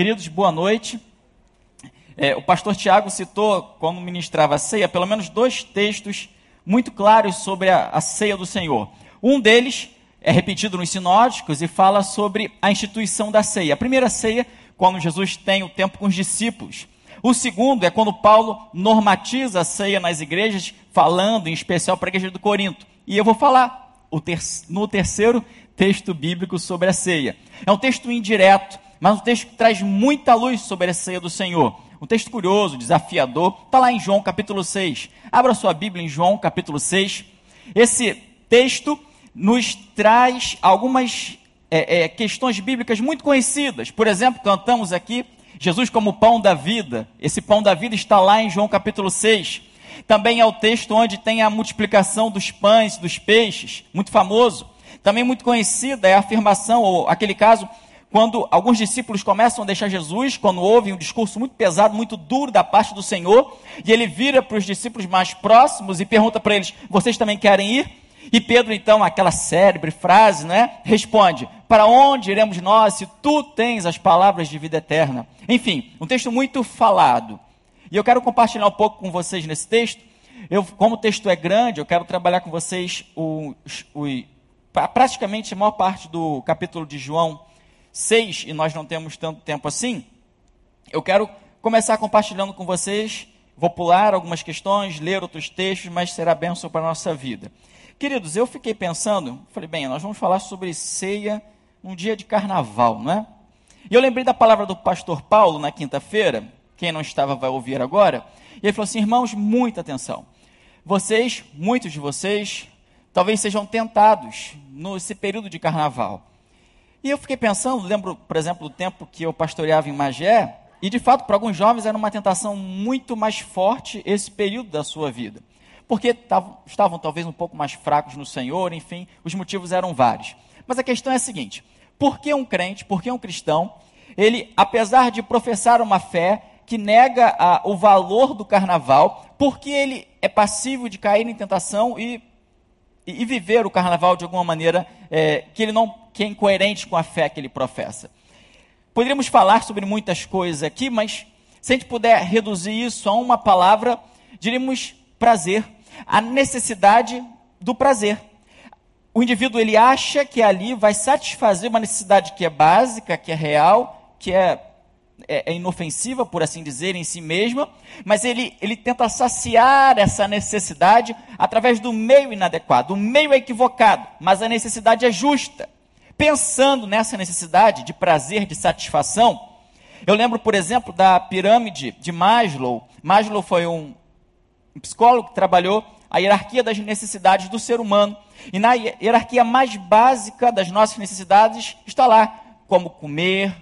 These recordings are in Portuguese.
Queridos, boa noite. É, o pastor Tiago citou, quando ministrava a ceia, pelo menos dois textos muito claros sobre a, a ceia do Senhor. Um deles é repetido nos sinóticos e fala sobre a instituição da ceia. A primeira ceia, quando Jesus tem o tempo com os discípulos. O segundo é quando Paulo normatiza a ceia nas igrejas, falando em especial para a igreja do Corinto. E eu vou falar no terceiro texto bíblico sobre a ceia. É um texto indireto, mas um texto que traz muita luz sobre a ceia do Senhor. Um texto curioso, desafiador, está lá em João capítulo 6. Abra sua Bíblia em João capítulo 6. Esse texto nos traz algumas é, é, questões bíblicas muito conhecidas. Por exemplo, cantamos aqui Jesus como pão da vida. Esse pão da vida está lá em João capítulo 6. Também é o texto onde tem a multiplicação dos pães, dos peixes, muito famoso. Também muito conhecida é a afirmação, ou aquele caso, quando alguns discípulos começam a deixar Jesus, quando ouvem um discurso muito pesado, muito duro da parte do Senhor, e ele vira para os discípulos mais próximos e pergunta para eles: Vocês também querem ir? E Pedro, então, aquela célebre frase, né? Responde: Para onde iremos nós se tu tens as palavras de vida eterna? Enfim, um texto muito falado. E eu quero compartilhar um pouco com vocês nesse texto. Eu, como o texto é grande, eu quero trabalhar com vocês o, praticamente a maior parte do capítulo de João 6, e nós não temos tanto tempo assim. Eu quero começar compartilhando com vocês. Vou pular algumas questões, ler outros textos, mas será bênção para a nossa vida. Queridos, eu fiquei pensando, falei, bem, nós vamos falar sobre ceia num dia de carnaval, não é? E eu lembrei da palavra do pastor Paulo na quinta-feira, quem não estava vai ouvir agora, e ele falou assim: irmãos, muita atenção. Vocês, muitos de vocês, talvez sejam tentados nesse período de carnaval. E eu fiquei pensando, lembro, por exemplo, do tempo que eu pastoreava em Magé, e de fato, para alguns jovens era uma tentação muito mais forte esse período da sua vida porque tavam, estavam talvez um pouco mais fracos no Senhor, enfim, os motivos eram vários. Mas a questão é a seguinte: por que um crente, por que um cristão, ele, apesar de professar uma fé que nega a, o valor do carnaval, porque ele é passível de cair em tentação e, e, e viver o carnaval de alguma maneira é, que ele não que é incoerente com a fé que ele professa? Poderíamos falar sobre muitas coisas aqui, mas se a gente puder reduzir isso a uma palavra, diríamos prazer a necessidade do prazer. O indivíduo ele acha que ali vai satisfazer uma necessidade que é básica, que é real, que é, é, é inofensiva, por assim dizer, em si mesma, mas ele, ele tenta saciar essa necessidade através do meio inadequado. O meio é equivocado, mas a necessidade é justa. Pensando nessa necessidade de prazer, de satisfação, eu lembro, por exemplo, da pirâmide de Maslow. Maslow foi um, psicólogo que trabalhou a hierarquia das necessidades do ser humano. E na hierarquia mais básica das nossas necessidades está lá como comer,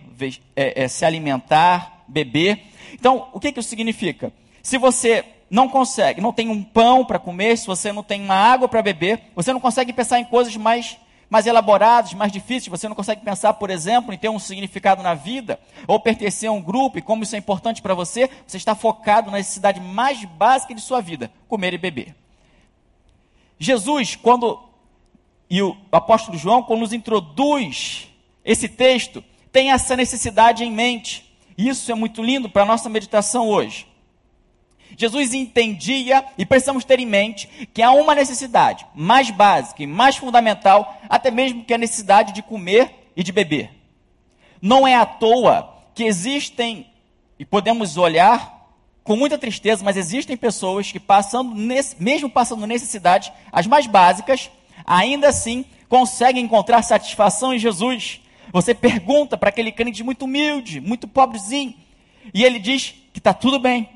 é, é, se alimentar, beber. Então, o que, que isso significa? Se você não consegue, não tem um pão para comer, se você não tem uma água para beber, você não consegue pensar em coisas mais mais elaborados, mais difíceis, você não consegue pensar, por exemplo, em ter um significado na vida, ou pertencer a um grupo, e como isso é importante para você, você está focado na necessidade mais básica de sua vida, comer e beber. Jesus, quando, e o apóstolo João, quando nos introduz esse texto, tem essa necessidade em mente. Isso é muito lindo para a nossa meditação hoje. Jesus entendia, e precisamos ter em mente, que há uma necessidade mais básica e mais fundamental, até mesmo que a necessidade de comer e de beber. Não é à toa que existem, e podemos olhar com muita tristeza, mas existem pessoas que passando, mesmo passando necessidades, as mais básicas, ainda assim conseguem encontrar satisfação em Jesus. Você pergunta para aquele crente muito humilde, muito pobrezinho, e ele diz que está tudo bem.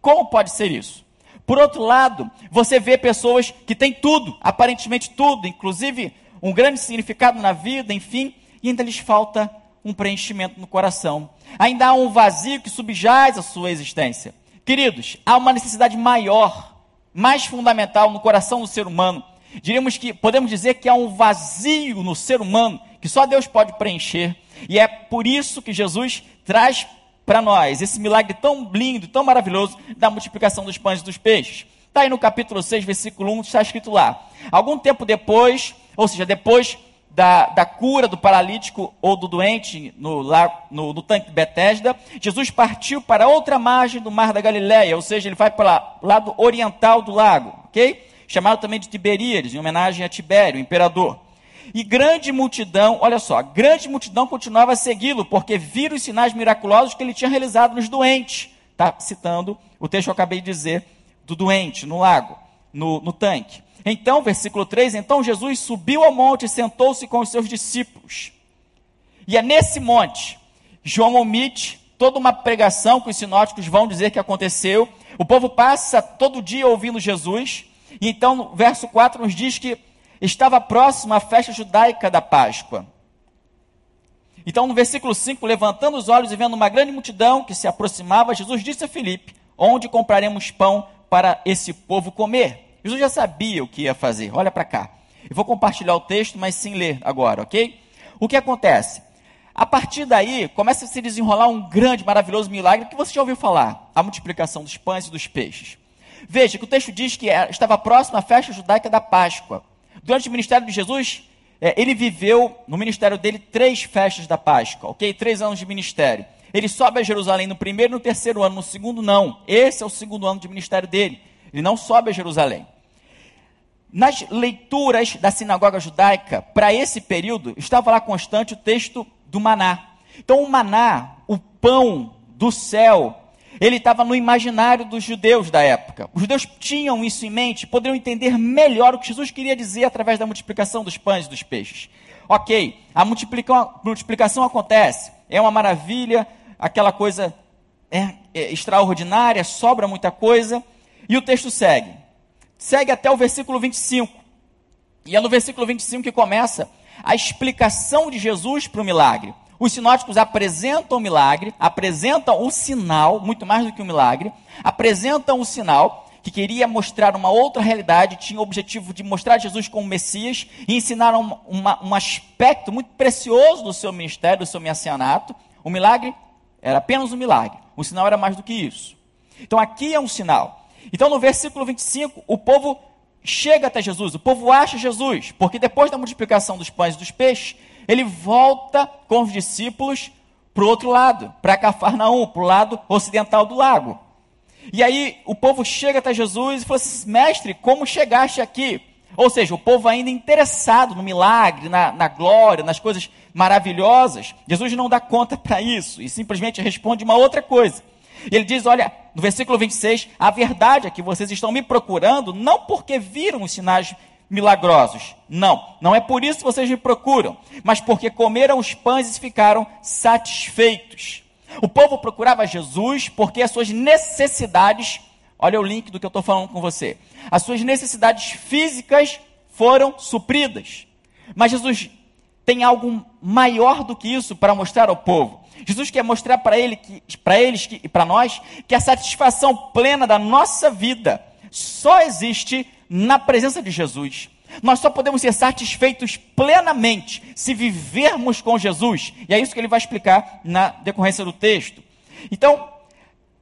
Como pode ser isso? Por outro lado, você vê pessoas que têm tudo, aparentemente tudo, inclusive um grande significado na vida, enfim, e ainda lhes falta um preenchimento no coração. Ainda há um vazio que subjaz a sua existência. Queridos, há uma necessidade maior, mais fundamental no coração do ser humano. Diríamos que podemos dizer que há um vazio no ser humano que só Deus pode preencher. E é por isso que Jesus traz para nós esse milagre tão lindo, tão maravilhoso da multiplicação dos pães e dos peixes. Está aí no capítulo 6, versículo 1, está escrito lá. Algum tempo depois, ou seja, depois da, da cura do paralítico ou do doente no, no, no tanque de Betesda, Jesus partiu para outra margem do mar da Galileia, ou seja, ele vai para o lado oriental do lago, ok? Chamado também de Tiberíades, em homenagem a Tibério, o imperador. E grande multidão, olha só, grande multidão continuava a segui-lo, porque viram os sinais miraculosos que ele tinha realizado nos doentes. Está citando o texto que eu acabei de dizer do doente no lago, no, no tanque. Então, versículo 3: Então Jesus subiu ao monte e sentou-se com os seus discípulos. E é nesse monte, João omite toda uma pregação que os sinóticos vão dizer que aconteceu. O povo passa todo dia ouvindo Jesus. E então, verso 4 nos diz que estava próxima a festa judaica da Páscoa. Então, no versículo 5, levantando os olhos e vendo uma grande multidão que se aproximava, Jesus disse a Filipe: Onde compraremos pão para esse povo comer? Jesus já sabia o que ia fazer. Olha para cá. Eu vou compartilhar o texto, mas sem ler agora, ok? O que acontece? A partir daí, começa a se desenrolar um grande, maravilhoso milagre que você já ouviu falar: a multiplicação dos pães e dos peixes. Veja que o texto diz que estava próximo à festa judaica da Páscoa. Durante o ministério de Jesus, é, ele viveu no ministério dele três festas da Páscoa, ok? Três anos de ministério. Ele sobe a Jerusalém no primeiro e no terceiro ano, no segundo não. Esse é o segundo ano de ministério dele. Ele não sobe a Jerusalém. Nas leituras da sinagoga judaica, para esse período, estava lá constante o texto do maná. Então, o maná, o pão do céu, ele estava no imaginário dos judeus da época. Os judeus tinham isso em mente, poderiam entender melhor o que Jesus queria dizer através da multiplicação dos pães e dos peixes. Ok, a multiplicação acontece, é uma maravilha, aquela coisa é, é extraordinária, sobra muita coisa, e o texto segue. Segue até o versículo 25. E é no versículo 25 que começa a explicação de Jesus para o milagre. Os sinóticos apresentam o milagre, apresentam o sinal, muito mais do que o milagre, apresentam o sinal que queria mostrar uma outra realidade, tinha o objetivo de mostrar Jesus como Messias e ensinar um, uma, um aspecto muito precioso do seu ministério, do seu messianato. O milagre era apenas um milagre, o sinal era mais do que isso. Então aqui é um sinal. Então no versículo 25, o povo chega até Jesus, o povo acha Jesus, porque depois da multiplicação dos pães e dos peixes, ele volta com os discípulos para o outro lado, para Cafarnaum, para o lado ocidental do lago. E aí o povo chega até Jesus e fala assim: Mestre, como chegaste aqui? Ou seja, o povo ainda interessado no milagre, na, na glória, nas coisas maravilhosas. Jesus não dá conta para isso e simplesmente responde uma outra coisa. Ele diz: Olha, no versículo 26, a verdade é que vocês estão me procurando não porque viram os sinais milagrosos. Não, não é por isso que vocês me procuram, mas porque comeram os pães e ficaram satisfeitos. O povo procurava Jesus porque as suas necessidades, olha o link do que eu estou falando com você, as suas necessidades físicas foram supridas. Mas Jesus tem algo maior do que isso para mostrar ao povo. Jesus quer mostrar para ele para eles e para nós que a satisfação plena da nossa vida só existe na presença de Jesus. Nós só podemos ser satisfeitos plenamente se vivermos com Jesus. E é isso que ele vai explicar na decorrência do texto. Então,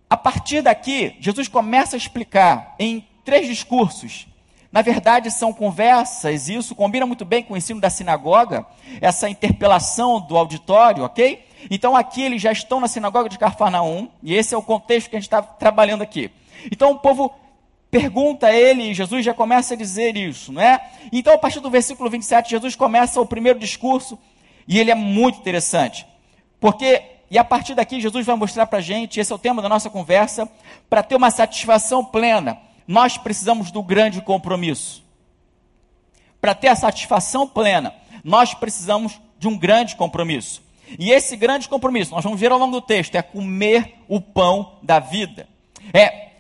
a partir daqui, Jesus começa a explicar em três discursos. Na verdade, são conversas, e isso combina muito bem com o ensino da sinagoga, essa interpelação do auditório, ok? Então, aqui eles já estão na sinagoga de Carfanaum, e esse é o contexto que a gente está trabalhando aqui. Então, o povo pergunta a ele, Jesus já começa a dizer isso, não é? Então, a partir do versículo 27, Jesus começa o primeiro discurso, e ele é muito interessante, porque, e a partir daqui, Jesus vai mostrar para a gente, esse é o tema da nossa conversa, para ter uma satisfação plena, nós precisamos do grande compromisso. Para ter a satisfação plena, nós precisamos de um grande compromisso. E esse grande compromisso, nós vamos ver ao longo do texto, é comer o pão da vida. É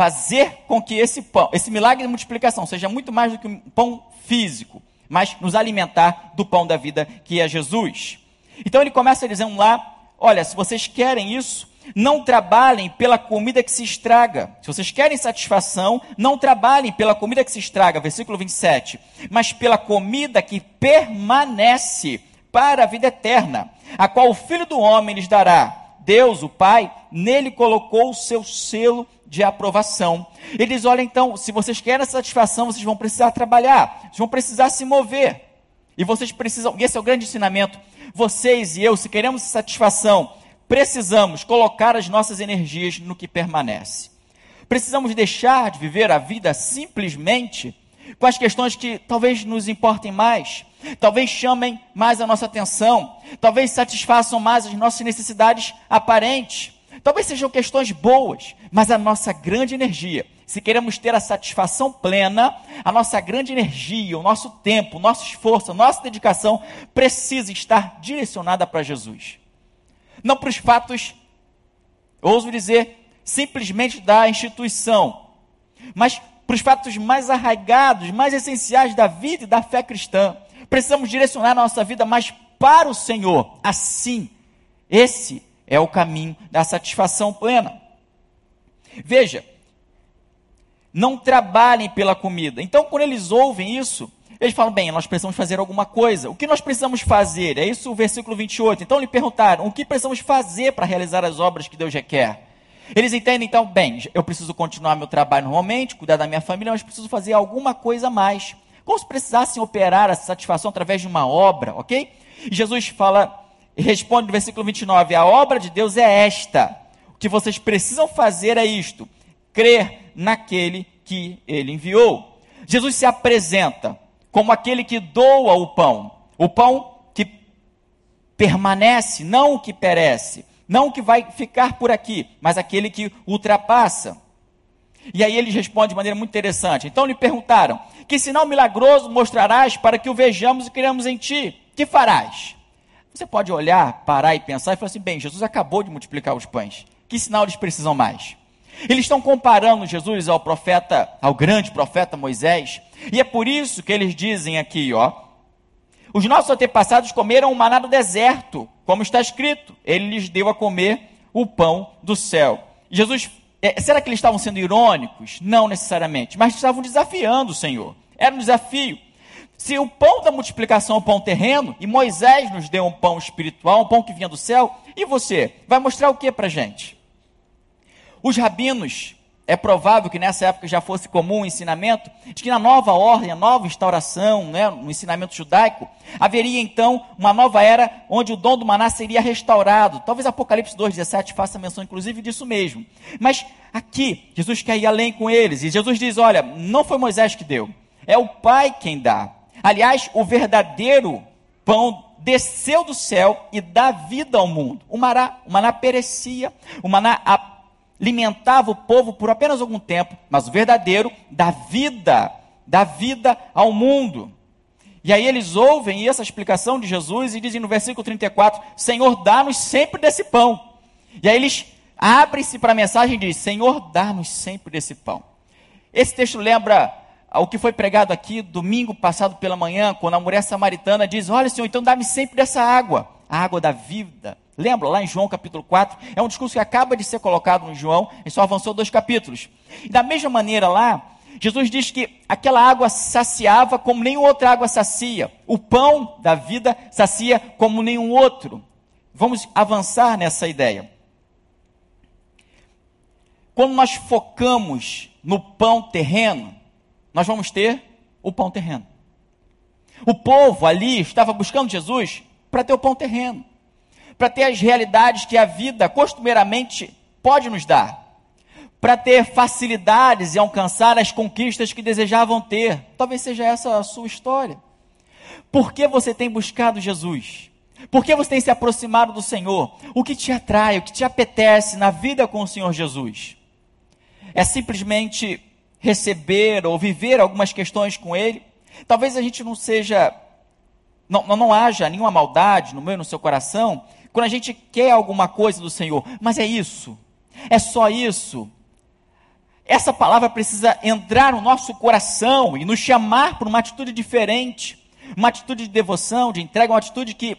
fazer com que esse pão, esse milagre de multiplicação seja muito mais do que um pão físico, mas nos alimentar do pão da vida que é Jesus. Então ele começa dizendo lá: olha, se vocês querem isso, não trabalhem pela comida que se estraga. Se vocês querem satisfação, não trabalhem pela comida que se estraga, versículo 27, mas pela comida que permanece para a vida eterna, a qual o Filho do Homem lhes dará. Deus, o Pai, nele colocou o seu selo de aprovação. Ele diz: olha, então, se vocês querem satisfação, vocês vão precisar trabalhar, vocês vão precisar se mover. E vocês precisam, e esse é o grande ensinamento, vocês e eu, se queremos satisfação, precisamos colocar as nossas energias no que permanece. Precisamos deixar de viver a vida simplesmente com as questões que talvez nos importem mais, talvez chamem mais a nossa atenção, talvez satisfaçam mais as nossas necessidades aparentes, talvez sejam questões boas, mas a nossa grande energia, se queremos ter a satisfação plena, a nossa grande energia, o nosso tempo, o nosso esforço, a nossa dedicação precisa estar direcionada para Jesus. Não para os fatos, ouso dizer, simplesmente da instituição, mas para os fatos mais arraigados, mais essenciais da vida e da fé cristã. Precisamos direcionar a nossa vida mais para o Senhor. Assim, esse é o caminho da satisfação plena. Veja, não trabalhem pela comida. Então, quando eles ouvem isso, eles falam: bem, nós precisamos fazer alguma coisa. O que nós precisamos fazer? É isso o versículo 28. Então, lhe perguntaram: o que precisamos fazer para realizar as obras que Deus requer? Eles entendem então, bem, eu preciso continuar meu trabalho normalmente, cuidar da minha família, mas preciso fazer alguma coisa a mais. Como se precisassem operar essa satisfação através de uma obra, ok? E Jesus fala, responde no versículo 29, a obra de Deus é esta. O que vocês precisam fazer é isto: crer naquele que ele enviou. Jesus se apresenta como aquele que doa o pão, o pão que permanece, não o que perece. Não o que vai ficar por aqui, mas aquele que ultrapassa. E aí ele responde de maneira muito interessante. Então lhe perguntaram: Que sinal milagroso mostrarás para que o vejamos e criamos em ti? Que farás? Você pode olhar, parar e pensar e falar assim: bem, Jesus acabou de multiplicar os pães. Que sinal eles precisam mais? Eles estão comparando Jesus ao profeta, ao grande profeta Moisés, e é por isso que eles dizem aqui, ó, os nossos antepassados comeram o maná do deserto, como está escrito, ele lhes deu a comer o pão do céu. Jesus, é, será que eles estavam sendo irônicos? Não necessariamente, mas estavam desafiando o Senhor. Era um desafio. Se o pão da multiplicação é o pão terreno, e Moisés nos deu um pão espiritual, um pão que vinha do céu, e você? Vai mostrar o que para gente? Os rabinos é provável que nessa época já fosse comum o ensinamento de que na nova ordem, a nova instauração, né, no ensinamento judaico, haveria então uma nova era onde o dom do maná seria restaurado. Talvez Apocalipse 2,17 faça menção inclusive disso mesmo. Mas aqui, Jesus quer ir além com eles. E Jesus diz: olha, não foi Moisés que deu, é o Pai quem dá. Aliás, o verdadeiro pão desceu do céu e dá vida ao mundo. O maná, o maná perecia, o maná alimentava o povo por apenas algum tempo, mas o verdadeiro dá vida, dá vida ao mundo. E aí eles ouvem essa explicação de Jesus e dizem no versículo 34: Senhor, dá-nos sempre desse pão. E aí eles abrem-se para a mensagem e dizem: Senhor, dá-nos sempre desse pão. Esse texto lembra o que foi pregado aqui domingo passado pela manhã, quando a mulher samaritana diz: Olha, Senhor, então dá-me sempre dessa água, a água da vida, Lembra lá em João capítulo 4? É um discurso que acaba de ser colocado no João, e só avançou dois capítulos. E da mesma maneira lá, Jesus diz que aquela água saciava como nenhuma outra água sacia. O pão da vida sacia como nenhum outro. Vamos avançar nessa ideia. Quando nós focamos no pão terreno, nós vamos ter o pão terreno. O povo ali estava buscando Jesus para ter o pão terreno para ter as realidades que a vida costumeiramente pode nos dar, para ter facilidades e alcançar as conquistas que desejavam ter. Talvez seja essa a sua história. Por que você tem buscado Jesus? Por que você tem se aproximado do Senhor? O que te atrai, o que te apetece na vida com o Senhor Jesus? É simplesmente receber ou viver algumas questões com Ele? Talvez a gente não seja, não, não haja nenhuma maldade no meu e no seu coração, quando a gente quer alguma coisa do Senhor, mas é isso, é só isso. Essa palavra precisa entrar no nosso coração e nos chamar para uma atitude diferente, uma atitude de devoção, de entrega, uma atitude que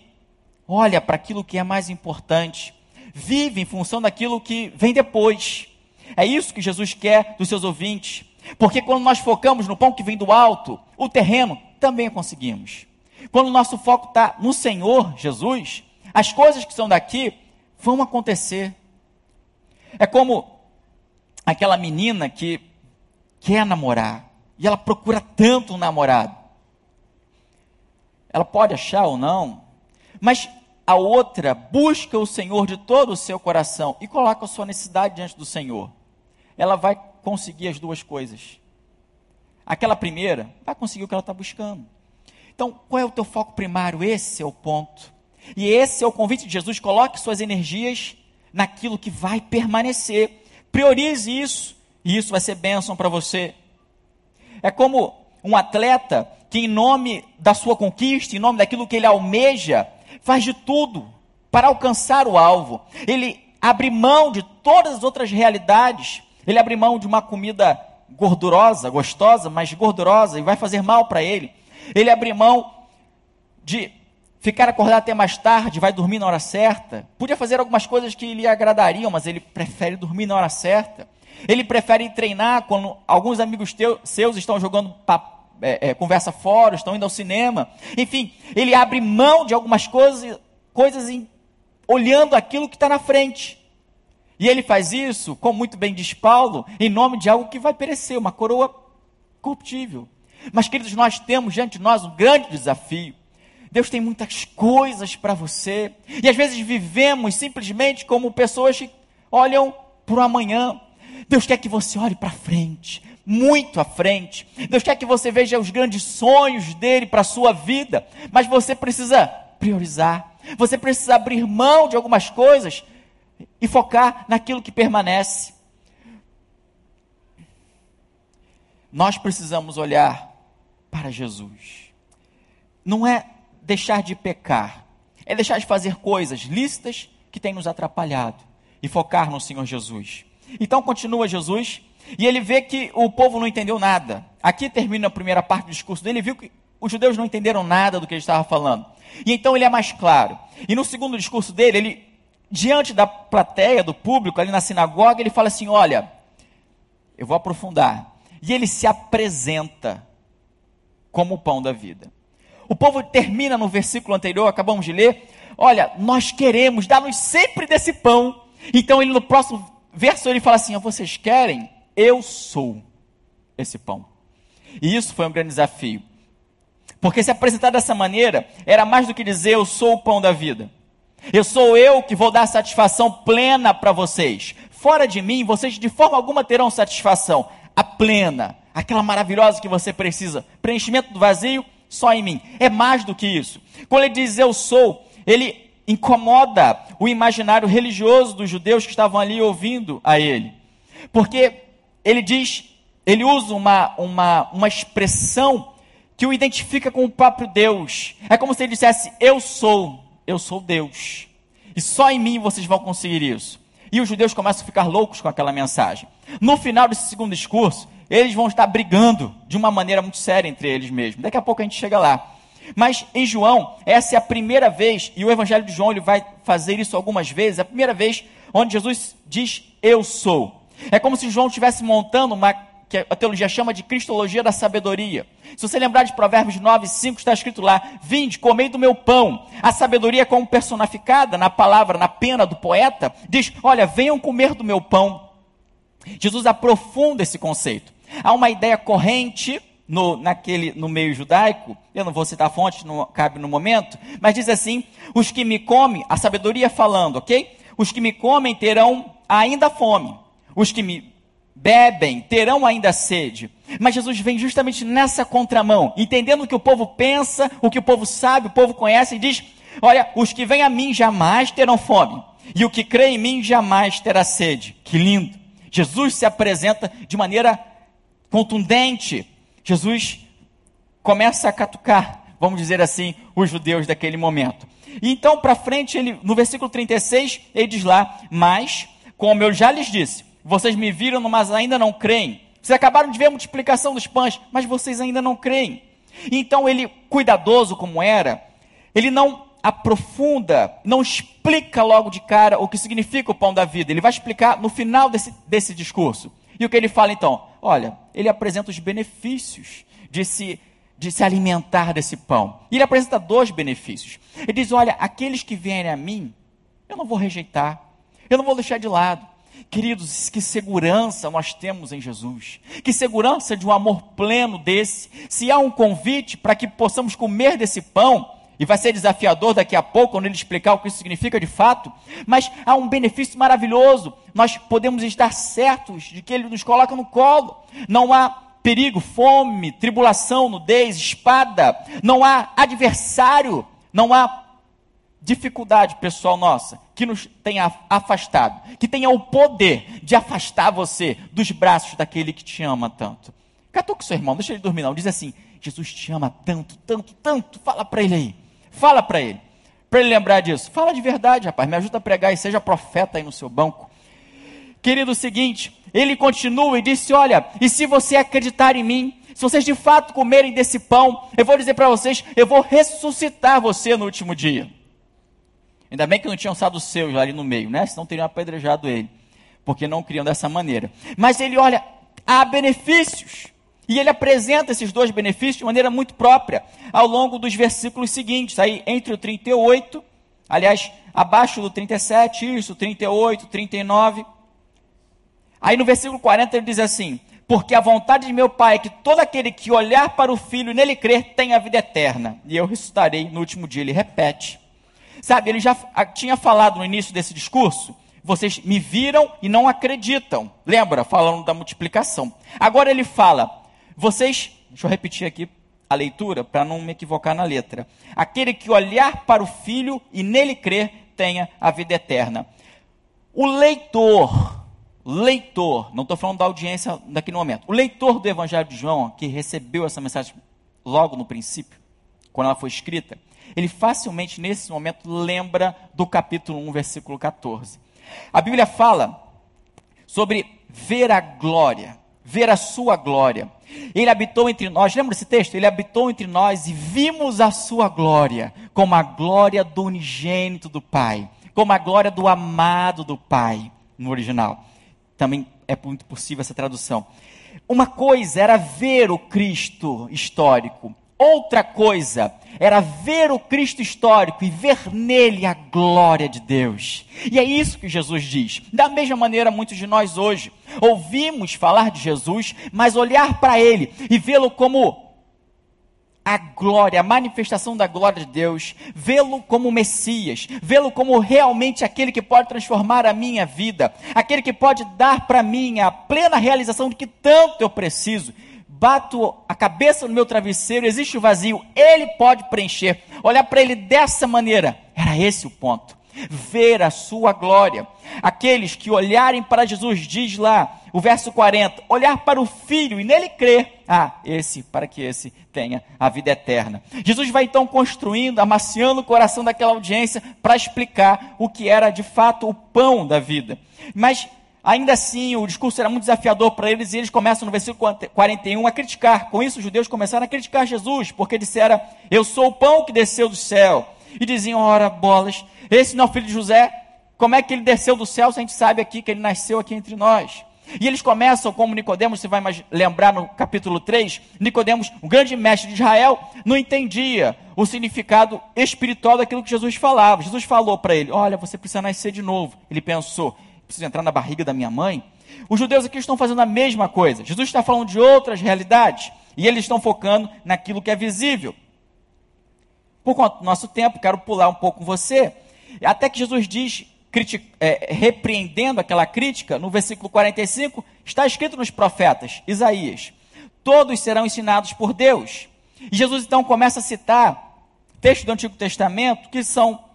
olha para aquilo que é mais importante, vive em função daquilo que vem depois. É isso que Jesus quer dos seus ouvintes, porque quando nós focamos no pão que vem do alto, o terreno também conseguimos. Quando o nosso foco está no Senhor Jesus, as coisas que são daqui vão acontecer. É como aquela menina que quer namorar e ela procura tanto um namorado. ela pode achar ou não, mas a outra busca o Senhor de todo o seu coração e coloca a sua necessidade diante do Senhor, ela vai conseguir as duas coisas. Aquela primeira vai conseguir o que ela está buscando. Então, qual é o teu foco primário? Esse é o ponto. E esse é o convite de Jesus: coloque suas energias naquilo que vai permanecer. Priorize isso, e isso vai ser bênção para você. É como um atleta que, em nome da sua conquista, em nome daquilo que ele almeja, faz de tudo para alcançar o alvo. Ele abre mão de todas as outras realidades. Ele abre mão de uma comida gordurosa, gostosa, mas gordurosa e vai fazer mal para ele. Ele abre mão de ficar acordado até mais tarde, vai dormir na hora certa. Podia fazer algumas coisas que lhe agradariam, mas ele prefere dormir na hora certa. Ele prefere treinar quando alguns amigos teus, seus estão jogando é, é, conversa fora, estão indo ao cinema. Enfim, ele abre mão de algumas coisas, coisas em, olhando aquilo que está na frente. E ele faz isso, como muito bem diz Paulo, em nome de algo que vai perecer, uma coroa corruptível. Mas, queridos, nós temos diante de nós um grande desafio. Deus tem muitas coisas para você. E às vezes vivemos simplesmente como pessoas que olham para o amanhã. Deus quer que você olhe para frente, muito à frente. Deus quer que você veja os grandes sonhos dele para a sua vida. Mas você precisa priorizar. Você precisa abrir mão de algumas coisas e focar naquilo que permanece. Nós precisamos olhar para Jesus. Não é deixar de pecar, é deixar de fazer coisas lícitas que têm nos atrapalhado e focar no Senhor Jesus. Então continua Jesus e ele vê que o povo não entendeu nada. Aqui termina a primeira parte do discurso dele, ele viu que os judeus não entenderam nada do que ele estava falando. E então ele é mais claro. E no segundo discurso dele, ele diante da plateia, do público ali na sinagoga, ele fala assim: "Olha, eu vou aprofundar". E ele se apresenta como o pão da vida. O povo termina no versículo anterior, acabamos de ler, olha, nós queremos, dá-nos sempre desse pão. Então ele no próximo verso ele fala assim: vocês querem? Eu sou esse pão. E isso foi um grande desafio. Porque se apresentar dessa maneira era mais do que dizer eu sou o pão da vida. Eu sou eu que vou dar satisfação plena para vocês. Fora de mim, vocês de forma alguma terão satisfação. A plena, aquela maravilhosa que você precisa. Preenchimento do vazio só em mim. É mais do que isso. Quando ele diz eu sou, ele incomoda o imaginário religioso dos judeus que estavam ali ouvindo a ele. Porque ele diz, ele usa uma, uma, uma expressão que o identifica com o próprio Deus. É como se ele dissesse: Eu sou, eu sou Deus. E só em mim vocês vão conseguir isso. E os judeus começam a ficar loucos com aquela mensagem. No final desse segundo discurso, eles vão estar brigando de uma maneira muito séria entre eles mesmos. Daqui a pouco a gente chega lá. Mas em João, essa é a primeira vez, e o Evangelho de João ele vai fazer isso algumas vezes, é a primeira vez onde Jesus diz eu sou. É como se João estivesse montando uma que a teologia chama de cristologia da sabedoria. Se você lembrar de Provérbios 9, 5, está escrito lá: Vinde, comei do meu pão. A sabedoria, como personificada na palavra, na pena do poeta, diz: Olha, venham comer do meu pão. Jesus aprofunda esse conceito. Há uma ideia corrente no, naquele, no meio judaico, eu não vou citar a fonte, não cabe no momento, mas diz assim: os que me comem, a sabedoria falando, ok? Os que me comem terão ainda fome, os que me bebem terão ainda sede. Mas Jesus vem justamente nessa contramão, entendendo o que o povo pensa, o que o povo sabe, o povo conhece, e diz: Olha, os que vêm a mim jamais terão fome, e o que crê em mim jamais terá sede. Que lindo! Jesus se apresenta de maneira contundente, Jesus começa a catucar, vamos dizer assim, os judeus daquele momento. E então, para frente, ele, no versículo 36, ele diz lá: Mas, como eu já lhes disse, vocês me viram, mas ainda não creem. Vocês acabaram de ver a multiplicação dos pães, mas vocês ainda não creem. Então, ele, cuidadoso como era, ele não aprofunda, não explica logo de cara o que significa o pão da vida. Ele vai explicar no final desse, desse discurso. E o que ele fala então? Olha, ele apresenta os benefícios de se, de se alimentar desse pão. Ele apresenta dois benefícios. Ele diz: Olha, aqueles que vierem a mim, eu não vou rejeitar, eu não vou deixar de lado. Queridos, que segurança nós temos em Jesus. Que segurança de um amor pleno desse. Se há um convite para que possamos comer desse pão, e vai ser desafiador daqui a pouco quando ele explicar o que isso significa de fato, mas há um benefício maravilhoso. Nós podemos estar certos de que ele nos coloca no colo. Não há perigo, fome, tribulação, nudez, espada, não há adversário, não há dificuldade pessoal nossa que nos tenha afastado, que tenha o poder de afastar você dos braços daquele que te ama tanto. Catou com seu irmão, deixa ele dormir não, diz assim, Jesus te ama tanto, tanto, tanto, fala para ele aí, fala para ele, para ele lembrar disso, fala de verdade rapaz, me ajuda a pregar e seja profeta aí no seu banco. Querido, o seguinte, ele continua e disse, olha, e se você acreditar em mim, se vocês de fato comerem desse pão, eu vou dizer para vocês, eu vou ressuscitar você no último dia. Ainda bem que não tinham os seus ali no meio, né? Senão teriam apedrejado ele. Porque não criam dessa maneira. Mas ele olha, há benefícios. E ele apresenta esses dois benefícios de maneira muito própria ao longo dos versículos seguintes. Aí, entre o 38, aliás, abaixo do 37, isso, 38, 39. Aí no versículo 40 ele diz assim: Porque a vontade de meu Pai é que todo aquele que olhar para o Filho e nele crer tenha a vida eterna, e eu ressuscitarei no último dia. Ele repete. Sabe, ele já tinha falado no início desse discurso, vocês me viram e não acreditam. Lembra, falando da multiplicação. Agora ele fala, vocês, deixa eu repetir aqui a leitura para não me equivocar na letra. Aquele que olhar para o filho e nele crer tenha a vida eterna. O leitor, leitor, não estou falando da audiência daqui no momento, o leitor do Evangelho de João, que recebeu essa mensagem logo no princípio, quando ela foi escrita, ele facilmente nesse momento lembra do capítulo 1, versículo 14. A Bíblia fala sobre ver a glória, ver a sua glória. Ele habitou entre nós, lembra desse texto? Ele habitou entre nós e vimos a sua glória, como a glória do unigênito do Pai, como a glória do amado do Pai, no original. Também é muito possível essa tradução. Uma coisa era ver o Cristo histórico, Outra coisa era ver o Cristo histórico e ver nele a glória de Deus. E é isso que Jesus diz. Da mesma maneira, muitos de nós hoje ouvimos falar de Jesus, mas olhar para ele e vê-lo como a glória, a manifestação da glória de Deus, vê-lo como Messias, vê-lo como realmente aquele que pode transformar a minha vida, aquele que pode dar para mim a plena realização de que tanto eu preciso bato a cabeça no meu travesseiro, existe o vazio, ele pode preencher. Olhar para ele dessa maneira, era esse o ponto. Ver a sua glória. Aqueles que olharem para Jesus, diz lá, o verso 40, olhar para o Filho e nele crer, ah, esse, para que esse tenha a vida eterna. Jesus vai então construindo, amaciando o coração daquela audiência para explicar o que era de fato o pão da vida. Mas Ainda assim, o discurso era muito desafiador para eles e eles começam no versículo 41 a criticar. Com isso, os judeus começaram a criticar Jesus, porque disseram: Eu sou o pão que desceu do céu. E diziam: Ora, bolas, esse não é o filho de José? Como é que ele desceu do céu se a gente sabe aqui que ele nasceu aqui entre nós? E eles começam, como Nicodemos, você vai mais lembrar no capítulo 3, Nicodemos, o grande mestre de Israel, não entendia o significado espiritual daquilo que Jesus falava. Jesus falou para ele: Olha, você precisa nascer de novo. Ele pensou: preciso entrar na barriga da minha mãe. Os judeus aqui estão fazendo a mesma coisa. Jesus está falando de outras realidades e eles estão focando naquilo que é visível. Por conta do nosso tempo, quero pular um pouco com você, até que Jesus diz, é, repreendendo aquela crítica, no versículo 45, está escrito nos profetas, Isaías: todos serão ensinados por Deus. E Jesus então começa a citar textos do Antigo Testamento que são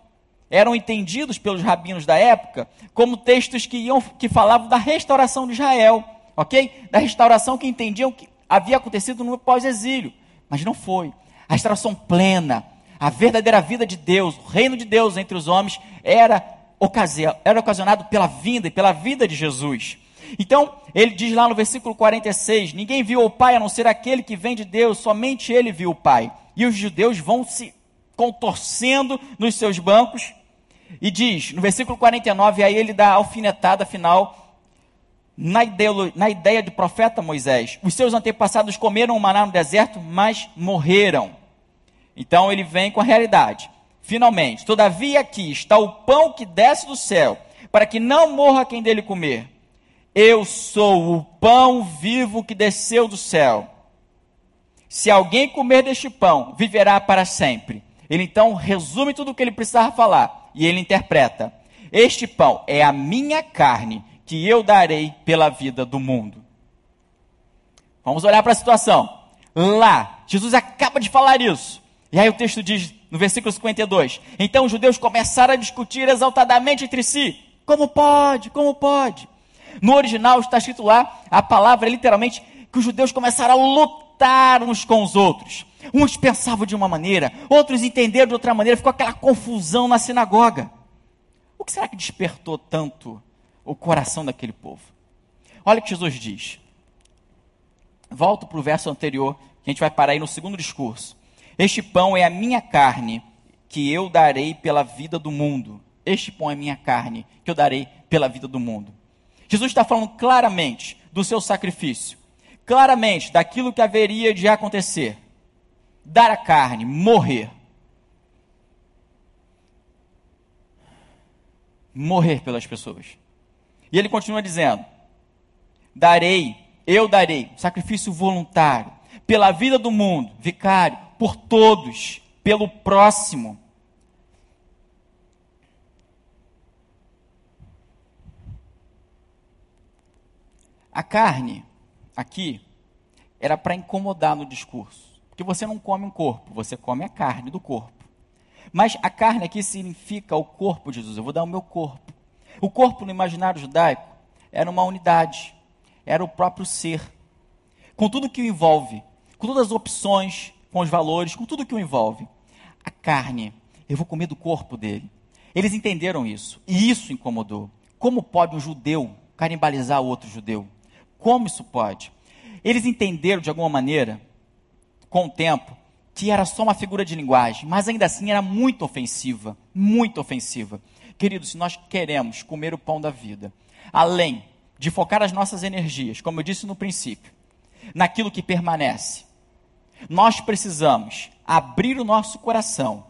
eram entendidos pelos rabinos da época como textos que, iam, que falavam da restauração de Israel, ok? Da restauração que entendiam que havia acontecido no pós-exílio, mas não foi. A restauração plena, a verdadeira vida de Deus, o reino de Deus entre os homens, era, ocasi era ocasionado pela vinda e pela vida de Jesus. Então, ele diz lá no versículo 46: Ninguém viu o Pai a não ser aquele que vem de Deus, somente ele viu o Pai. E os judeus vão se contorcendo nos seus bancos, e diz, no versículo 49, aí ele dá a alfinetada final na ideia, na ideia de profeta Moisés. Os seus antepassados comeram o maná no deserto, mas morreram. Então ele vem com a realidade. Finalmente, todavia aqui está o pão que desce do céu, para que não morra quem dele comer. Eu sou o pão vivo que desceu do céu. Se alguém comer deste pão, viverá para sempre. Ele então resume tudo o que ele precisava falar e ele interpreta: Este pão é a minha carne que eu darei pela vida do mundo. Vamos olhar para a situação. Lá, Jesus acaba de falar isso. E aí o texto diz, no versículo 52, então os judeus começaram a discutir exaltadamente entre si. Como pode? Como pode? No original está escrito lá, a palavra é literalmente que os judeus começaram a lutar uns com os outros. Uns pensavam de uma maneira, outros entenderam de outra maneira, ficou aquela confusão na sinagoga. O que será que despertou tanto o coração daquele povo? Olha o que Jesus diz. Volto para o verso anterior, que a gente vai parar aí no segundo discurso. Este pão é a minha carne, que eu darei pela vida do mundo. Este pão é minha carne, que eu darei pela vida do mundo. Jesus está falando claramente do seu sacrifício, claramente daquilo que haveria de acontecer dar a carne, morrer. Morrer pelas pessoas. E ele continua dizendo: Darei, eu darei, sacrifício voluntário, pela vida do mundo, vicário, por todos, pelo próximo. A carne, aqui, era para incomodar no discurso. Porque você não come um corpo, você come a carne do corpo. Mas a carne aqui significa o corpo de Jesus. Eu vou dar o meu corpo. O corpo no imaginário judaico era uma unidade, era o próprio ser. Com tudo que o envolve, com todas as opções, com os valores, com tudo que o envolve. A carne, eu vou comer do corpo dele. Eles entenderam isso, e isso incomodou. Como pode um judeu canibalizar outro judeu? Como isso pode? Eles entenderam de alguma maneira com o tempo, que era só uma figura de linguagem, mas ainda assim era muito ofensiva, muito ofensiva. Queridos, se nós queremos comer o pão da vida, além de focar as nossas energias, como eu disse no princípio, naquilo que permanece, nós precisamos abrir o nosso coração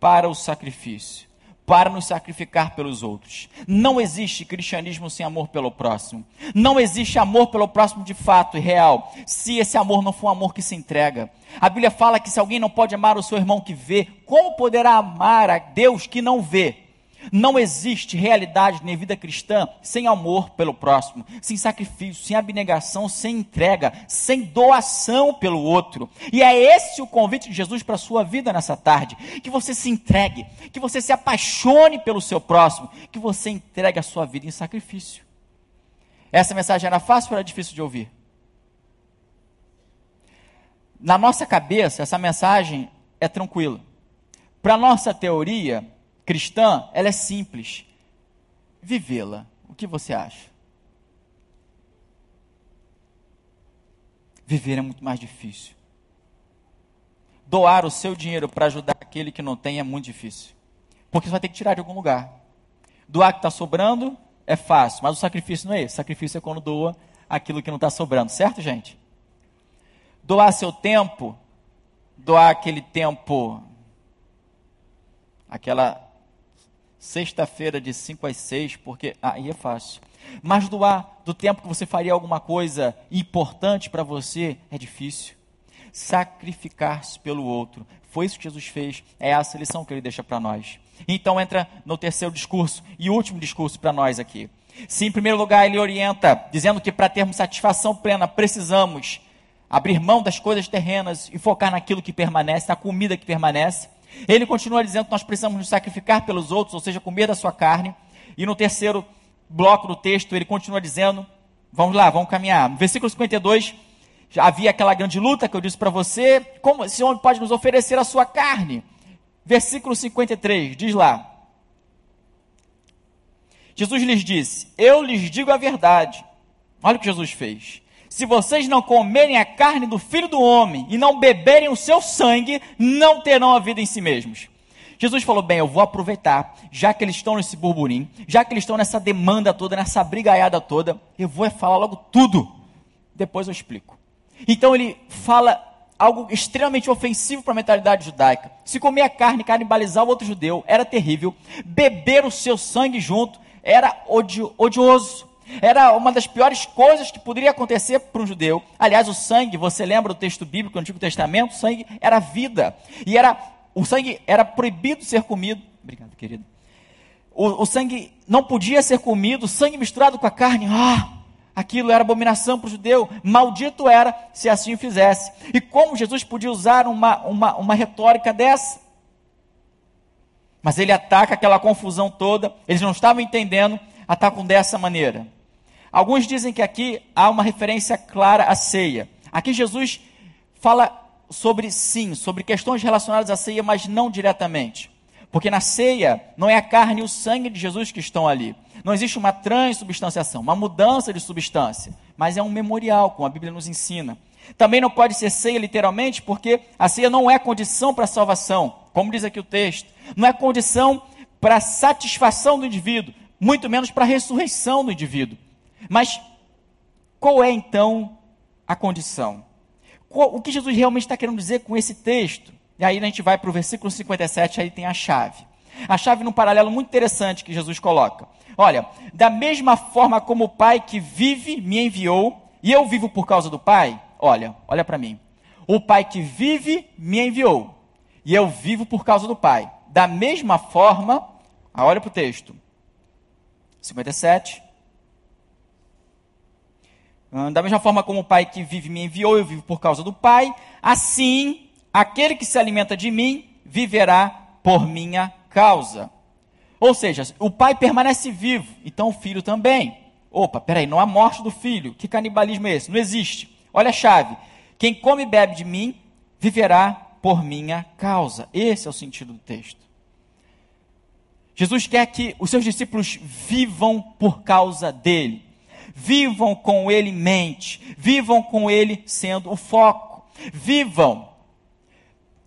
para o sacrifício para nos sacrificar pelos outros. Não existe cristianismo sem amor pelo próximo. Não existe amor pelo próximo de fato e real, se esse amor não for um amor que se entrega. A Bíblia fala que se alguém não pode amar o seu irmão que vê, como poderá amar a Deus que não vê? Não existe realidade nem vida cristã sem amor pelo próximo, sem sacrifício, sem abnegação, sem entrega, sem doação pelo outro. E é esse o convite de Jesus para a sua vida nessa tarde: que você se entregue, que você se apaixone pelo seu próximo, que você entregue a sua vida em sacrifício. Essa mensagem era fácil ou era difícil de ouvir? Na nossa cabeça, essa mensagem é tranquila. Para nossa teoria, cristã, ela é simples. Vivê-la. O que você acha? Viver é muito mais difícil. Doar o seu dinheiro para ajudar aquele que não tem é muito difícil. Porque você vai ter que tirar de algum lugar. Doar que está sobrando é fácil, mas o sacrifício não é esse. O sacrifício é quando doa aquilo que não está sobrando, certo, gente? Doar seu tempo, doar aquele tempo, aquela sexta-feira de 5 às 6, porque aí é fácil. Mas doar do tempo que você faria alguma coisa importante para você é difícil. Sacrificar-se pelo outro. Foi isso que Jesus fez, é essa lição que ele deixa para nós. Então entra no terceiro discurso e último discurso para nós aqui. Se em primeiro lugar ele orienta, dizendo que para termos satisfação plena precisamos abrir mão das coisas terrenas e focar naquilo que permanece, na comida que permanece. Ele continua dizendo que nós precisamos nos sacrificar pelos outros, ou seja, comer da sua carne. E no terceiro bloco do texto, ele continua dizendo: vamos lá, vamos caminhar. No versículo 52, já havia aquela grande luta que eu disse para você: como esse homem pode nos oferecer a sua carne? Versículo 53, diz lá. Jesus lhes disse: Eu lhes digo a verdade. Olha o que Jesus fez se vocês não comerem a carne do filho do homem e não beberem o seu sangue, não terão a vida em si mesmos. Jesus falou: bem, eu vou aproveitar, já que eles estão nesse burburinho, já que eles estão nessa demanda toda, nessa brigaiada toda, eu vou falar logo tudo. Depois eu explico. Então ele fala algo extremamente ofensivo para a mentalidade judaica. Se comer a carne, canibalizar o outro judeu, era terrível. Beber o seu sangue junto era odioso. Era uma das piores coisas que poderia acontecer para um judeu. Aliás, o sangue, você lembra do texto bíblico do Antigo Testamento? O sangue era vida. E era o sangue era proibido ser comido. Obrigado, querido. O, o sangue não podia ser comido, sangue misturado com a carne. Ah, aquilo era abominação para o judeu. Maldito era se assim fizesse. E como Jesus podia usar uma, uma, uma retórica dessa? Mas ele ataca aquela confusão toda, eles não estavam entendendo, atacam dessa maneira. Alguns dizem que aqui há uma referência clara à ceia. Aqui Jesus fala sobre sim, sobre questões relacionadas à ceia, mas não diretamente. Porque na ceia não é a carne e o sangue de Jesus que estão ali. Não existe uma transubstanciação, uma mudança de substância, mas é um memorial, como a Bíblia nos ensina. Também não pode ser ceia literalmente, porque a ceia não é condição para a salvação, como diz aqui o texto. Não é condição para a satisfação do indivíduo, muito menos para a ressurreição do indivíduo. Mas qual é então a condição? o que Jesus realmente está querendo dizer com esse texto? E aí a gente vai para o versículo 57, aí tem a chave. A chave num paralelo muito interessante que Jesus coloca. Olha, da mesma forma como o Pai que vive me enviou, e eu vivo por causa do Pai, olha, olha para mim. O Pai que vive me enviou, e eu vivo por causa do Pai. Da mesma forma, olha para o texto. 57. Da mesma forma como o Pai que vive me enviou, eu vivo por causa do Pai, assim aquele que se alimenta de mim viverá por minha causa. Ou seja, o Pai permanece vivo, então o Filho também. Opa, peraí, não há morte do Filho. Que canibalismo é esse? Não existe. Olha a chave. Quem come e bebe de mim viverá por minha causa. Esse é o sentido do texto. Jesus quer que os seus discípulos vivam por causa dele vivam com Ele mente, vivam com Ele sendo o foco, vivam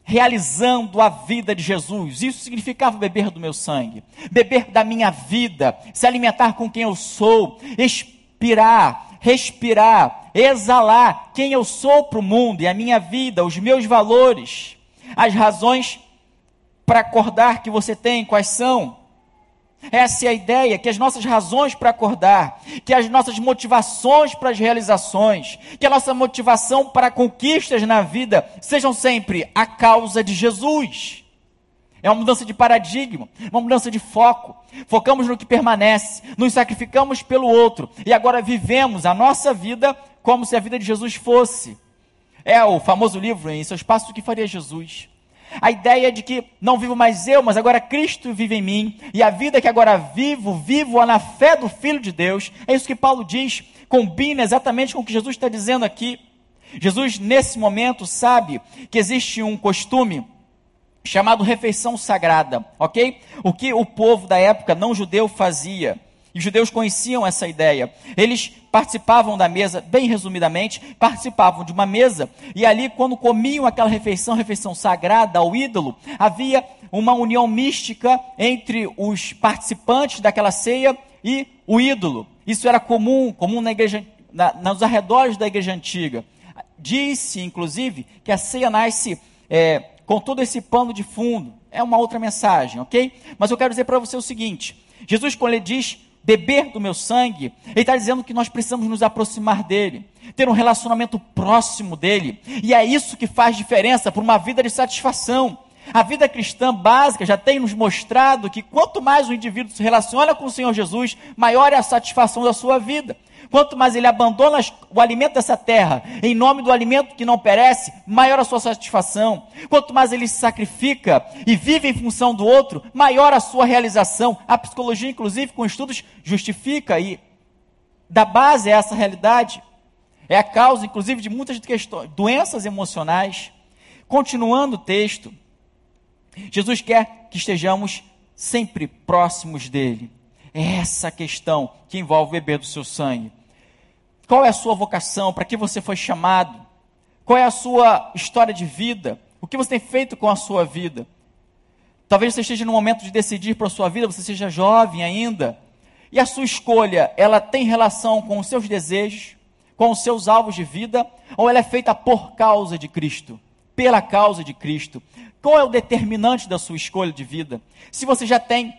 realizando a vida de Jesus. Isso significava beber do meu sangue, beber da minha vida, se alimentar com quem eu sou, expirar, respirar, exalar quem eu sou para o mundo e a minha vida, os meus valores, as razões para acordar que você tem, quais são? Essa é a ideia, que as nossas razões para acordar, que as nossas motivações para as realizações, que a nossa motivação para conquistas na vida sejam sempre a causa de Jesus. É uma mudança de paradigma, uma mudança de foco. Focamos no que permanece, nos sacrificamos pelo outro e agora vivemos a nossa vida como se a vida de Jesus fosse. É o famoso livro em seus passos o que faria Jesus. A ideia de que não vivo mais eu, mas agora Cristo vive em mim, e a vida que agora vivo, vivo na fé do Filho de Deus. É isso que Paulo diz, combina exatamente com o que Jesus está dizendo aqui. Jesus, nesse momento, sabe que existe um costume chamado refeição sagrada, ok? O que o povo da época não judeu fazia. E os judeus conheciam essa ideia. Eles participavam da mesa, bem resumidamente, participavam de uma mesa, e ali, quando comiam aquela refeição, refeição sagrada ao ídolo, havia uma união mística entre os participantes daquela ceia e o ídolo. Isso era comum, comum na igreja, na, nos arredores da igreja antiga. Disse, inclusive, que a ceia nasce é, com todo esse pano de fundo. É uma outra mensagem, ok? Mas eu quero dizer para você o seguinte: Jesus, quando ele diz beber do meu sangue, ele está dizendo que nós precisamos nos aproximar dele, ter um relacionamento próximo dele, e é isso que faz diferença para uma vida de satisfação. A vida cristã básica já tem nos mostrado que quanto mais o indivíduo se relaciona com o Senhor Jesus, maior é a satisfação da sua vida. Quanto mais ele abandona o alimento dessa terra, em nome do alimento que não perece, maior a sua satisfação. Quanto mais ele se sacrifica e vive em função do outro, maior a sua realização. A psicologia, inclusive, com estudos, justifica e da base é essa realidade. É a causa, inclusive, de muitas questões, doenças emocionais. Continuando o texto, Jesus quer que estejamos sempre próximos dele. É essa questão que envolve beber do seu sangue. Qual é a sua vocação? Para que você foi chamado? Qual é a sua história de vida? O que você tem feito com a sua vida? Talvez você esteja no momento de decidir para a sua vida, você seja jovem ainda. E a sua escolha, ela tem relação com os seus desejos, com os seus alvos de vida, ou ela é feita por causa de Cristo? Pela causa de Cristo. Qual é o determinante da sua escolha de vida? Se você já tem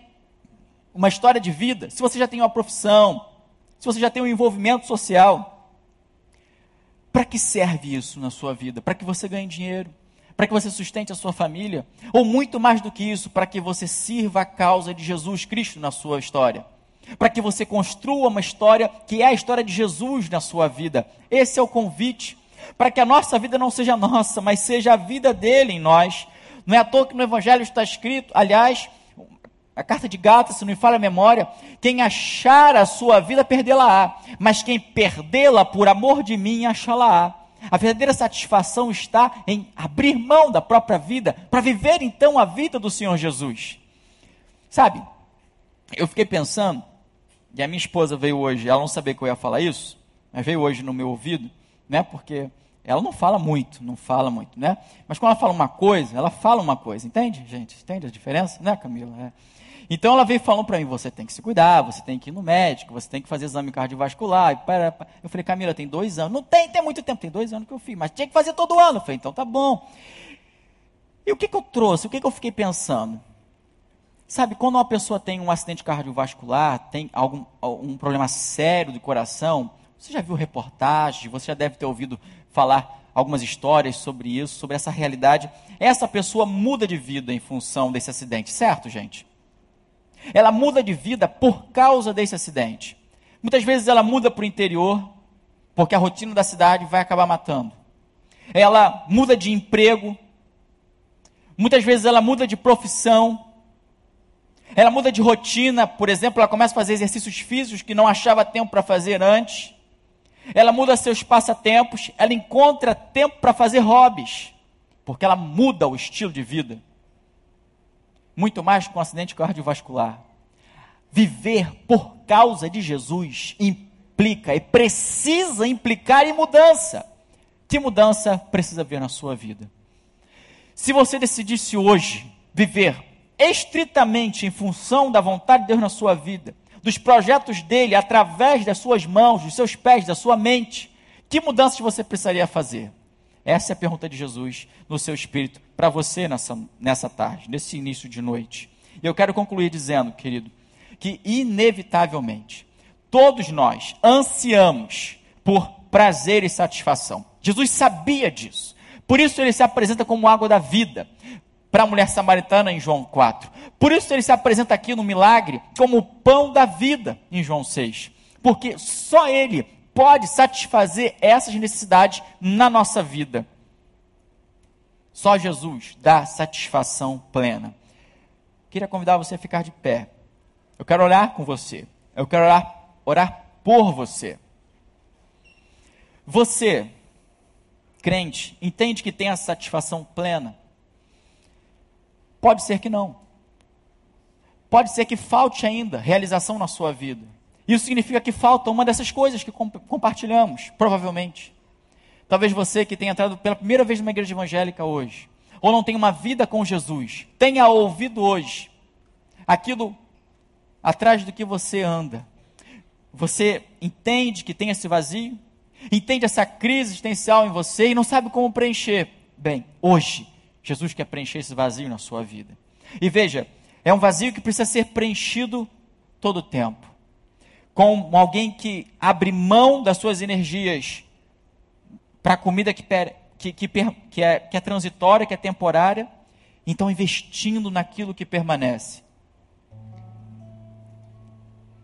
uma história de vida, se você já tem uma profissão, se você já tem um envolvimento social. Para que serve isso na sua vida? Para que você ganhe dinheiro? Para que você sustente a sua família? Ou muito mais do que isso, para que você sirva a causa de Jesus Cristo na sua história? Para que você construa uma história que é a história de Jesus na sua vida? Esse é o convite. Para que a nossa vida não seja nossa, mas seja a vida dele em nós. Não é à toa que no Evangelho está escrito, aliás, a carta de Gálatas, se não me falha a memória, quem achar a sua vida, perdê-la-á. Mas quem perdê-la por amor de mim, achá-la-á. A verdadeira satisfação está em abrir mão da própria vida, para viver então a vida do Senhor Jesus. Sabe, eu fiquei pensando, e a minha esposa veio hoje, ela não sabia que eu ia falar isso, mas veio hoje no meu ouvido, né, porque ela não fala muito, não fala muito, né? Mas quando ela fala uma coisa, ela fala uma coisa, entende, gente? Entende a diferença, né, Camila? É. Então ela veio falando para mim: você tem que se cuidar, você tem que ir no médico, você tem que fazer exame cardiovascular. Eu falei, Camila, tem dois anos. Não tem, tem muito tempo, tem dois anos que eu fiz, mas tinha que fazer todo ano. Eu falei, então tá bom. E o que, que eu trouxe? O que, que eu fiquei pensando? Sabe, quando uma pessoa tem um acidente cardiovascular, tem algum um problema sério do coração, você já viu reportagens, você já deve ter ouvido falar algumas histórias sobre isso, sobre essa realidade. Essa pessoa muda de vida em função desse acidente, certo, gente? Ela muda de vida por causa desse acidente. Muitas vezes ela muda para o interior, porque a rotina da cidade vai acabar matando. Ela muda de emprego. Muitas vezes ela muda de profissão. Ela muda de rotina, por exemplo, ela começa a fazer exercícios físicos que não achava tempo para fazer antes ela muda seus passatempos, ela encontra tempo para fazer hobbies, porque ela muda o estilo de vida. Muito mais que um acidente cardiovascular. Viver por causa de Jesus implica e precisa implicar em mudança. Que mudança precisa ver na sua vida? Se você decidisse hoje viver estritamente em função da vontade de Deus na sua vida, dos projetos dele através das suas mãos, dos seus pés, da sua mente, que mudanças você precisaria fazer? Essa é a pergunta de Jesus no seu espírito para você nessa, nessa tarde, nesse início de noite. E eu quero concluir dizendo, querido, que inevitavelmente todos nós ansiamos por prazer e satisfação. Jesus sabia disso. Por isso ele se apresenta como água da vida para a mulher samaritana em João 4. Por isso ele se apresenta aqui no milagre como o pão da vida em João 6. Porque só ele pode satisfazer essas necessidades na nossa vida. Só Jesus dá satisfação plena. Queria convidar você a ficar de pé. Eu quero orar com você. Eu quero orar, orar por você. Você, crente, entende que tem a satisfação plena? Pode ser que não. Pode ser que falte ainda realização na sua vida. Isso significa que falta uma dessas coisas que compartilhamos, provavelmente. Talvez você que tenha entrado pela primeira vez numa igreja evangélica hoje, ou não tenha uma vida com Jesus, tenha ouvido hoje aquilo atrás do que você anda. Você entende que tem esse vazio? Entende essa crise existencial em você e não sabe como preencher? Bem, hoje Jesus quer preencher esse vazio na sua vida. E veja, é um vazio que precisa ser preenchido todo o tempo. Com alguém que abre mão das suas energias para a comida que, que, que, que, é, que é transitória, que é temporária, então investindo naquilo que permanece.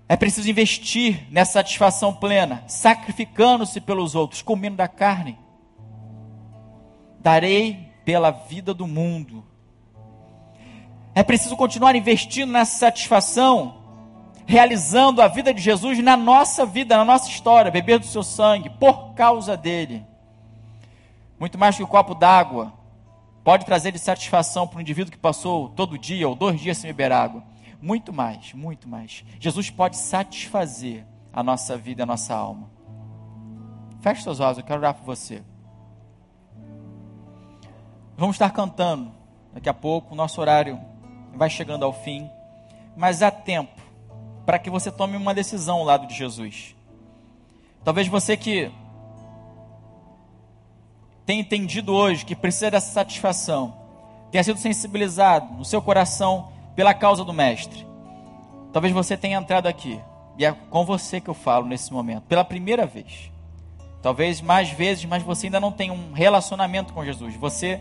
É preciso investir nessa satisfação plena, sacrificando-se pelos outros, comendo da carne. Darei pela vida do mundo. É preciso continuar investindo nessa satisfação, realizando a vida de Jesus na nossa vida, na nossa história, beber do seu sangue, por causa dele. Muito mais que o um copo d'água pode trazer de satisfação para um indivíduo que passou todo dia ou dois dias sem beber água. Muito mais, muito mais. Jesus pode satisfazer a nossa vida, a nossa alma. Feche seus olhos, eu quero orar por você. Vamos estar cantando daqui a pouco, o nosso horário vai chegando ao fim, mas há tempo para que você tome uma decisão ao lado de Jesus. Talvez você que tenha entendido hoje que precisa dessa satisfação, tenha sido sensibilizado no seu coração pela causa do Mestre. Talvez você tenha entrado aqui E é com você que eu falo nesse momento, pela primeira vez. Talvez mais vezes, mas você ainda não tem um relacionamento com Jesus. Você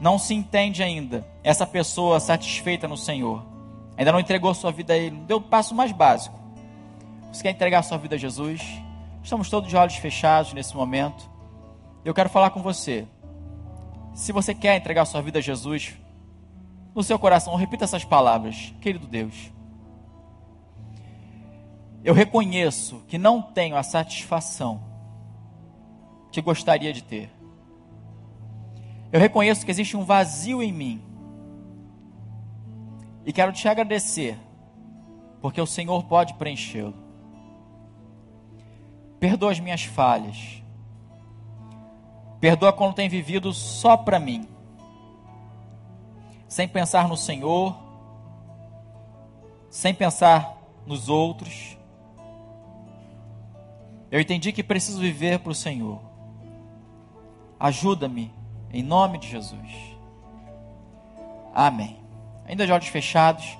não se entende ainda. Essa pessoa satisfeita no Senhor. Ainda não entregou sua vida a Ele. Deu o passo mais básico. Você quer entregar sua vida a Jesus? Estamos todos de olhos fechados nesse momento. Eu quero falar com você. Se você quer entregar sua vida a Jesus, no seu coração, repita essas palavras: Querido Deus, eu reconheço que não tenho a satisfação que gostaria de ter. Eu reconheço que existe um vazio em mim. E quero te agradecer, porque o Senhor pode preenchê-lo. Perdoa as minhas falhas. Perdoa quando tenho vivido só para mim, sem pensar no Senhor, sem pensar nos outros. Eu entendi que preciso viver para o Senhor. Ajuda-me, em nome de Jesus. Amém. Ainda de olhos fechados.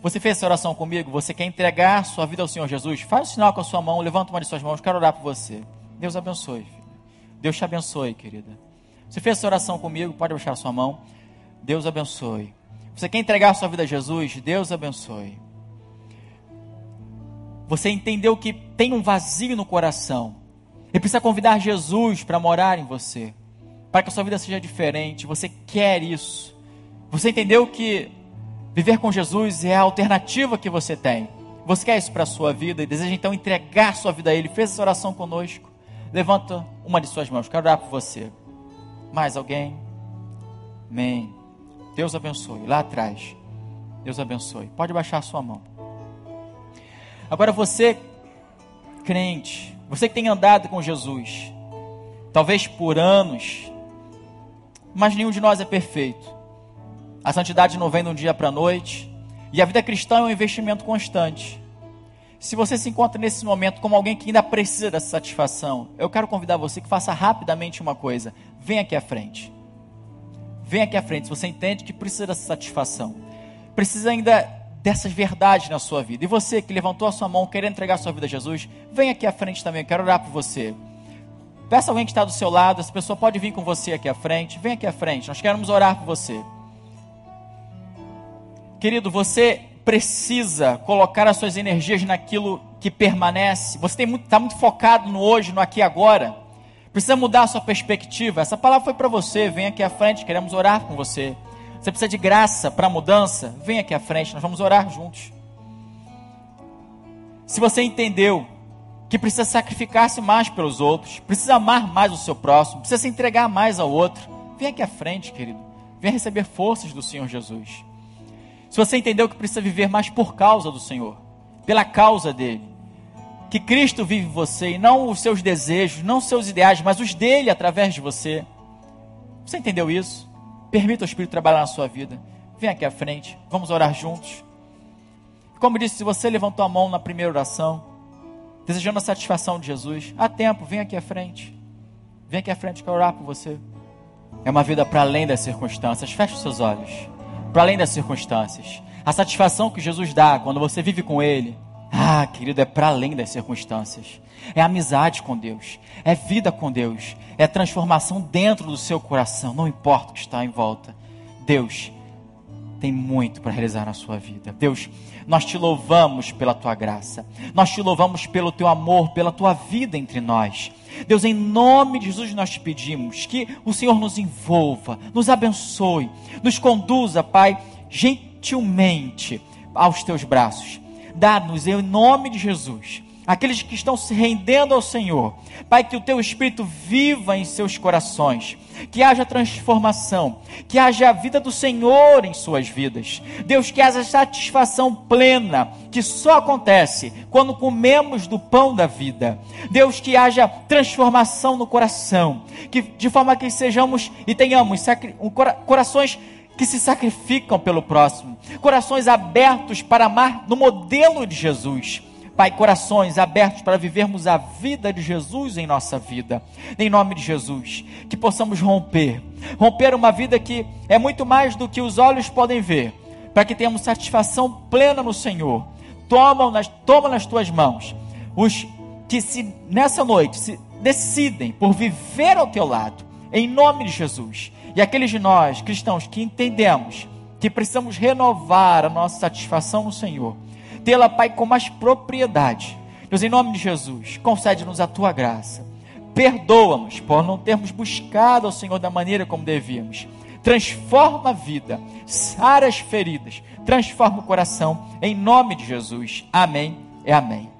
Você fez essa oração comigo? Você quer entregar sua vida ao Senhor Jesus? Faz um sinal com a sua mão, levanta uma de suas mãos, quero orar por você. Deus abençoe. Filho. Deus te abençoe, querida. Você fez essa oração comigo? Pode baixar a sua mão. Deus abençoe. Você quer entregar sua vida a Jesus? Deus abençoe. Você entendeu que tem um vazio no coração e precisa convidar Jesus para morar em você, para que a sua vida seja diferente. Você quer isso. Você entendeu que viver com Jesus é a alternativa que você tem. Você quer isso para a sua vida e deseja então entregar sua vida a Ele. Fez essa oração conosco? Levanta uma de suas mãos. Quero orar por você. Mais alguém? Amém. Deus abençoe. Lá atrás. Deus abençoe. Pode baixar a sua mão. Agora você, crente, você que tem andado com Jesus, talvez por anos, mas nenhum de nós é perfeito. A santidade não vem de um dia para a noite, e a vida cristã é um investimento constante. Se você se encontra nesse momento como alguém que ainda precisa dessa satisfação, eu quero convidar você que faça rapidamente uma coisa. Vem aqui à frente. Vem aqui à frente. Se você entende que precisa dessa satisfação, precisa ainda dessas verdades na sua vida. E você que levantou a sua mão querendo entregar a sua vida a Jesus, vem aqui à frente também, eu quero orar por você. Peça alguém que está do seu lado, essa pessoa pode vir com você aqui à frente. Vem aqui à frente, nós queremos orar por você. Querido, você precisa colocar as suas energias naquilo que permanece. Você está muito, tá muito focado no hoje, no aqui e agora. Precisa mudar a sua perspectiva. Essa palavra foi para você. Vem aqui à frente, queremos orar com você. Você precisa de graça para mudança? Vem aqui à frente, nós vamos orar juntos. Se você entendeu que precisa sacrificar-se mais pelos outros, precisa amar mais o seu próximo, precisa se entregar mais ao outro, vem aqui à frente, querido. Venha receber forças do Senhor Jesus. Se você entendeu que precisa viver mais por causa do Senhor, pela causa dele, que Cristo vive em você e não os seus desejos, não os seus ideais, mas os dele através de você. Você entendeu isso? Permita o Espírito trabalhar na sua vida. Vem aqui à frente, vamos orar juntos. Como disse, se você levantou a mão na primeira oração, desejando a satisfação de Jesus, há tempo, vem aqui à frente. Vem aqui à frente, quero orar por você. É uma vida para além das circunstâncias. Feche os seus olhos. Para além das circunstâncias. A satisfação que Jesus dá quando você vive com Ele. Ah, querido, é para além das circunstâncias. É amizade com Deus. É vida com Deus é transformação dentro do seu coração, não importa o que está em volta. Deus tem muito para realizar na sua vida. Deus, nós te louvamos pela tua graça, nós te louvamos pelo teu amor, pela tua vida entre nós. Deus, em nome de Jesus, nós te pedimos que o Senhor nos envolva, nos abençoe, nos conduza, Pai, gentilmente aos teus braços. Dá-nos, em nome de Jesus, aqueles que estão se rendendo ao Senhor. Pai, que o teu Espírito viva em seus corações, que haja transformação, que haja a vida do Senhor em suas vidas. Deus, que haja satisfação plena, que só acontece quando comemos do pão da vida. Deus, que haja transformação no coração, que de forma que sejamos e tenhamos corações que se sacrificam pelo próximo, corações abertos para amar no modelo de Jesus Pai, corações abertos para vivermos a vida de Jesus em nossa vida. Em nome de Jesus, que possamos romper, romper uma vida que é muito mais do que os olhos podem ver, para que tenhamos satisfação plena no Senhor tomam nas, toma nas tuas mãos. Os que se nessa noite se decidem por viver ao teu lado, em nome de Jesus. E aqueles de nós, cristãos, que entendemos que precisamos renovar a nossa satisfação no Senhor, tê-la, Pai, com mais propriedade. Deus, em nome de Jesus, concede-nos a tua graça. Perdoa-nos por não termos buscado ao Senhor da maneira como devíamos. Transforma a vida, sara as feridas, transforma o coração, em nome de Jesus. Amém e amém.